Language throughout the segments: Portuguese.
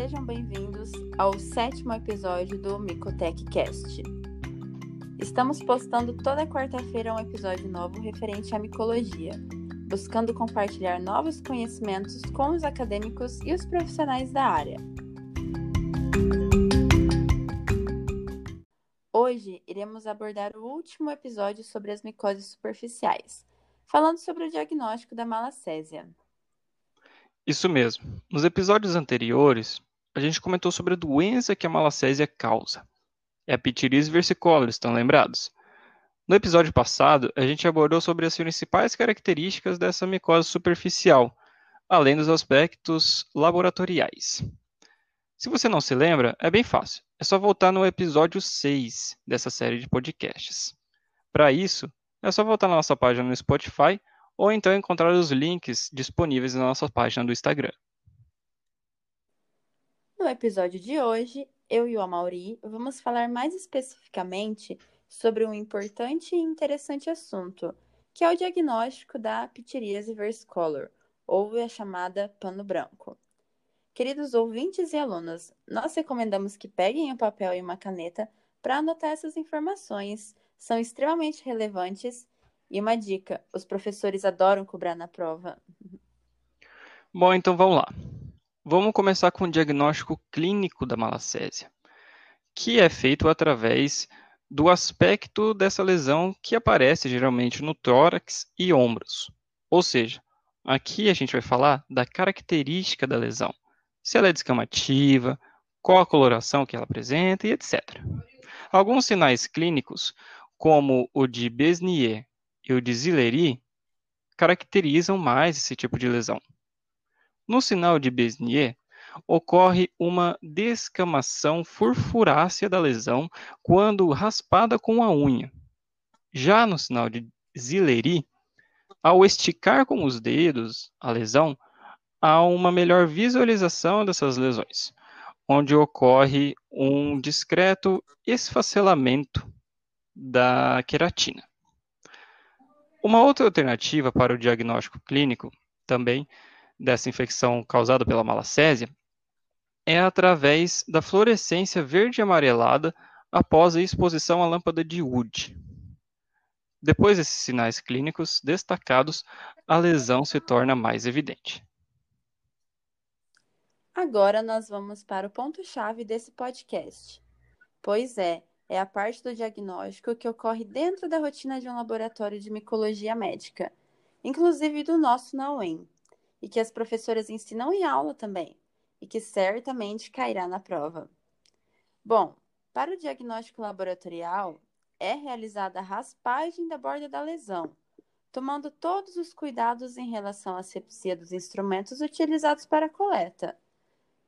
sejam bem-vindos ao sétimo episódio do Micotech Cast. Estamos postando toda quarta-feira um episódio novo referente à micologia, buscando compartilhar novos conhecimentos com os acadêmicos e os profissionais da área. Hoje iremos abordar o último episódio sobre as micoses superficiais, falando sobre o diagnóstico da malacésia. Isso mesmo. Nos episódios anteriores, a gente comentou sobre a doença que a malacésia causa. É a pitirise versicolor, estão lembrados? No episódio passado, a gente abordou sobre as principais características dessa micose superficial, além dos aspectos laboratoriais. Se você não se lembra, é bem fácil. É só voltar no episódio 6 dessa série de podcasts. Para isso, é só voltar na nossa página no Spotify ou então encontrar os links disponíveis na nossa página do Instagram. No episódio de hoje, eu e o Amauri vamos falar mais especificamente sobre um importante e interessante assunto, que é o diagnóstico da pitiríase versicolor, ou a chamada pano branco. Queridos ouvintes e alunos, nós recomendamos que peguem um papel e uma caneta para anotar essas informações, são extremamente relevantes e uma dica: os professores adoram cobrar na prova. Bom, então vamos lá. Vamos começar com o diagnóstico clínico da malacésia, que é feito através do aspecto dessa lesão que aparece geralmente no tórax e ombros. Ou seja, aqui a gente vai falar da característica da lesão, se ela é descamativa, qual a coloração que ela apresenta e etc. Alguns sinais clínicos, como o de Besnier e o de Zilleri caracterizam mais esse tipo de lesão. No sinal de Besnier, ocorre uma descamação furfurácea da lesão quando raspada com a unha. Já no sinal de Zilleri, ao esticar com os dedos a lesão, há uma melhor visualização dessas lesões, onde ocorre um discreto esfacelamento da queratina. Uma outra alternativa para o diagnóstico clínico, também dessa infecção causada pela malacésia, é através da fluorescência verde amarelada após a exposição à lâmpada de Wood. Depois desses sinais clínicos destacados, a lesão se torna mais evidente. Agora nós vamos para o ponto-chave desse podcast. Pois é, é a parte do diagnóstico que ocorre dentro da rotina de um laboratório de micologia médica, inclusive do nosso na UEM, e que as professoras ensinam em aula também, e que certamente cairá na prova. Bom, para o diagnóstico laboratorial, é realizada a raspagem da borda da lesão, tomando todos os cuidados em relação à sepsia dos instrumentos utilizados para a coleta.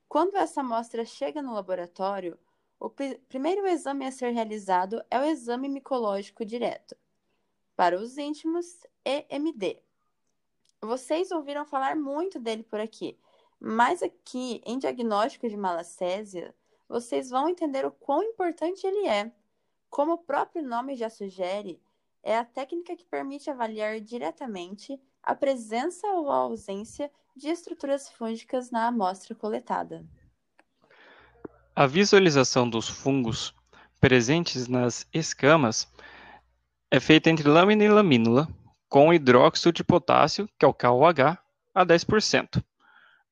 Quando essa amostra chega no laboratório, o primeiro exame a ser realizado é o exame micológico direto. Para os íntimos, EMD. Vocês ouviram falar muito dele por aqui, mas aqui, em diagnóstico de malacésia, vocês vão entender o quão importante ele é. Como o próprio nome já sugere, é a técnica que permite avaliar diretamente a presença ou a ausência de estruturas fúngicas na amostra coletada. A visualização dos fungos presentes nas escamas é feita entre lâmina e lamínula, com hidróxido de potássio, que é o KOH, a 10%,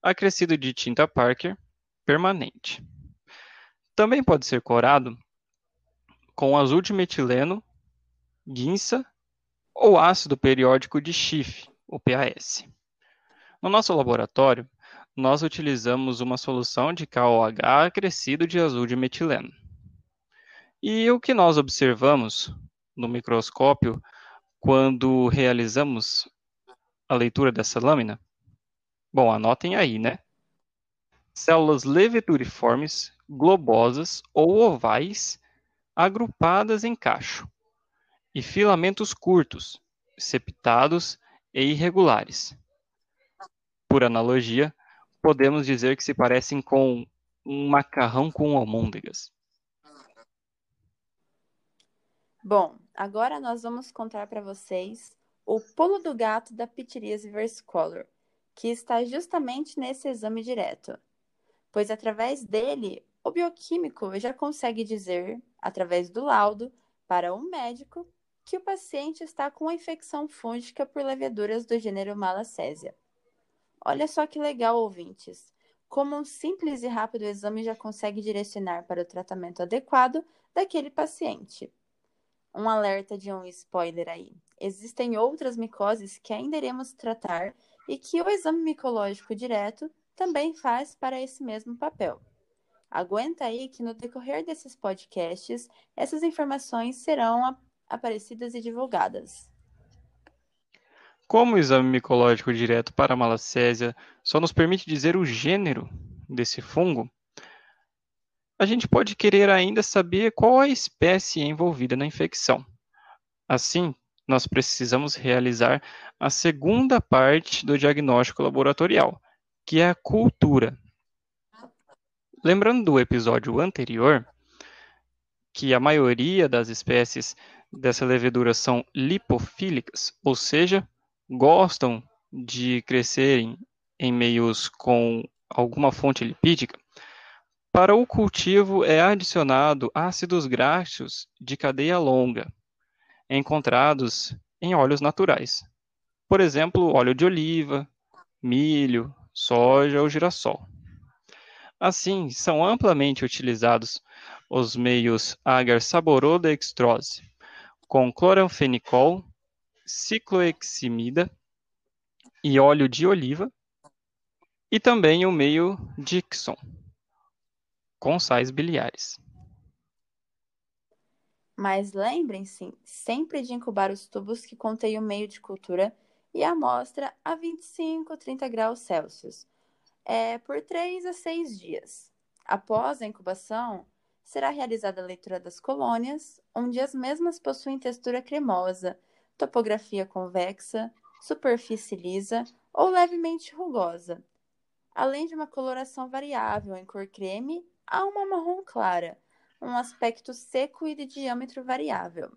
acrescido de tinta Parker permanente. Também pode ser corado com azul de metileno, guinça ou ácido periódico de Schiff, o PAS. No nosso laboratório, nós utilizamos uma solução de KOH acrescido de azul de metileno. E o que nós observamos no microscópio quando realizamos a leitura dessa lâmina? Bom, anotem aí, né? Células leveduriformes, globosas ou ovais, agrupadas em cacho, e filamentos curtos, septados e irregulares. Por analogia, podemos dizer que se parecem com um macarrão com almôndegas. Bom, agora nós vamos contar para vocês o pulo do gato da pitiríase versicolor, que está justamente nesse exame direto. pois através dele o bioquímico já consegue dizer, através do laudo, para um médico que o paciente está com uma infecção fúngica por leveduras do gênero Malacésia. Olha só que legal, ouvintes! Como um simples e rápido exame já consegue direcionar para o tratamento adequado daquele paciente. Um alerta de um spoiler aí. Existem outras micoses que ainda iremos tratar e que o exame micológico direto também faz para esse mesmo papel. Aguenta aí que no decorrer desses podcasts, essas informações serão aparecidas e divulgadas. Como o exame micológico direto para a malacésia só nos permite dizer o gênero desse fungo, a gente pode querer ainda saber qual a espécie envolvida na infecção. Assim, nós precisamos realizar a segunda parte do diagnóstico laboratorial, que é a cultura. Lembrando do episódio anterior, que a maioria das espécies dessa levedura são lipofílicas, ou seja, gostam de crescerem em meios com alguma fonte lipídica, para o cultivo é adicionado ácidos graxos de cadeia longa, encontrados em óleos naturais. Por exemplo, óleo de oliva, milho, soja ou girassol. Assim, são amplamente utilizados os meios agar saborodextrose, com cloranfenicol, cicloheximida e óleo de oliva, e também o meio Dixon, com sais biliares. Mas lembrem-se sempre de incubar os tubos que contêm o meio de cultura e a amostra a 25 ou 30 graus Celsius, é, por 3 a 6 dias. Após a incubação, será realizada a leitura das colônias, onde as mesmas possuem textura cremosa, topografia convexa, superfície lisa ou levemente rugosa, além de uma coloração variável em cor creme a uma marrom clara, um aspecto seco e de diâmetro variável.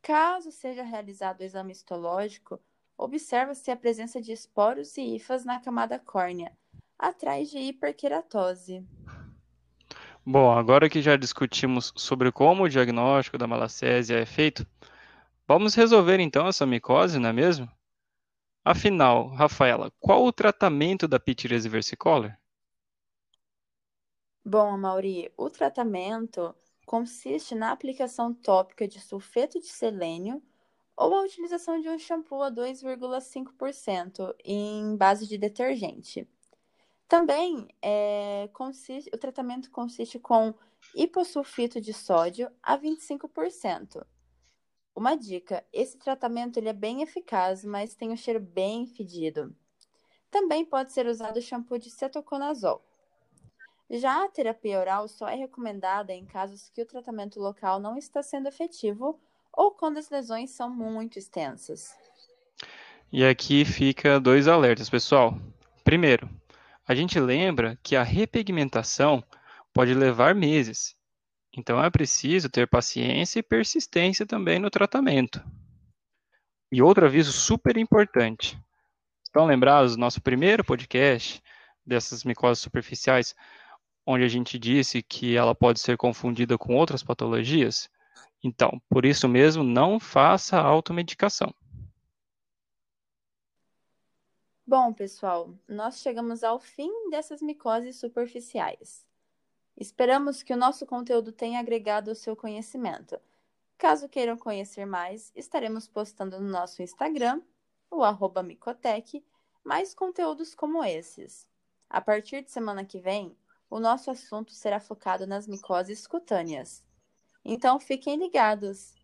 Caso seja realizado o exame histológico, observa-se a presença de esporos e hifas na camada córnea, atrás de hiperqueratose. Bom, agora que já discutimos sobre como o diagnóstico da malacésia é feito, vamos resolver então essa micose, não é mesmo? Afinal, Rafaela, qual o tratamento da pitirese versicolor? Bom, Mauri, o tratamento consiste na aplicação tópica de sulfeto de selênio ou a utilização de um shampoo a 2,5% em base de detergente. Também é, consiste, o tratamento consiste com hipossulfito de sódio a 25%. Uma dica: esse tratamento ele é bem eficaz, mas tem um cheiro bem fedido. Também pode ser usado shampoo de cetoconazol. Já a terapia oral só é recomendada em casos que o tratamento local não está sendo efetivo ou quando as lesões são muito extensas. E aqui fica dois alertas, pessoal. Primeiro, a gente lembra que a repigmentação pode levar meses, então é preciso ter paciência e persistência também no tratamento. E outro aviso super importante. Estão lembrados do nosso primeiro podcast dessas micoses superficiais, onde a gente disse que ela pode ser confundida com outras patologias? Então, por isso mesmo, não faça automedicação. Bom, pessoal, nós chegamos ao fim dessas micoses superficiais. Esperamos que o nosso conteúdo tenha agregado ao seu conhecimento. Caso queiram conhecer mais, estaremos postando no nosso Instagram, o arroba Micotec, mais conteúdos como esses. A partir de semana que vem, o nosso assunto será focado nas micoses cutâneas. Então fiquem ligados.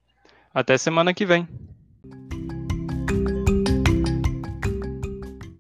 Até semana que vem.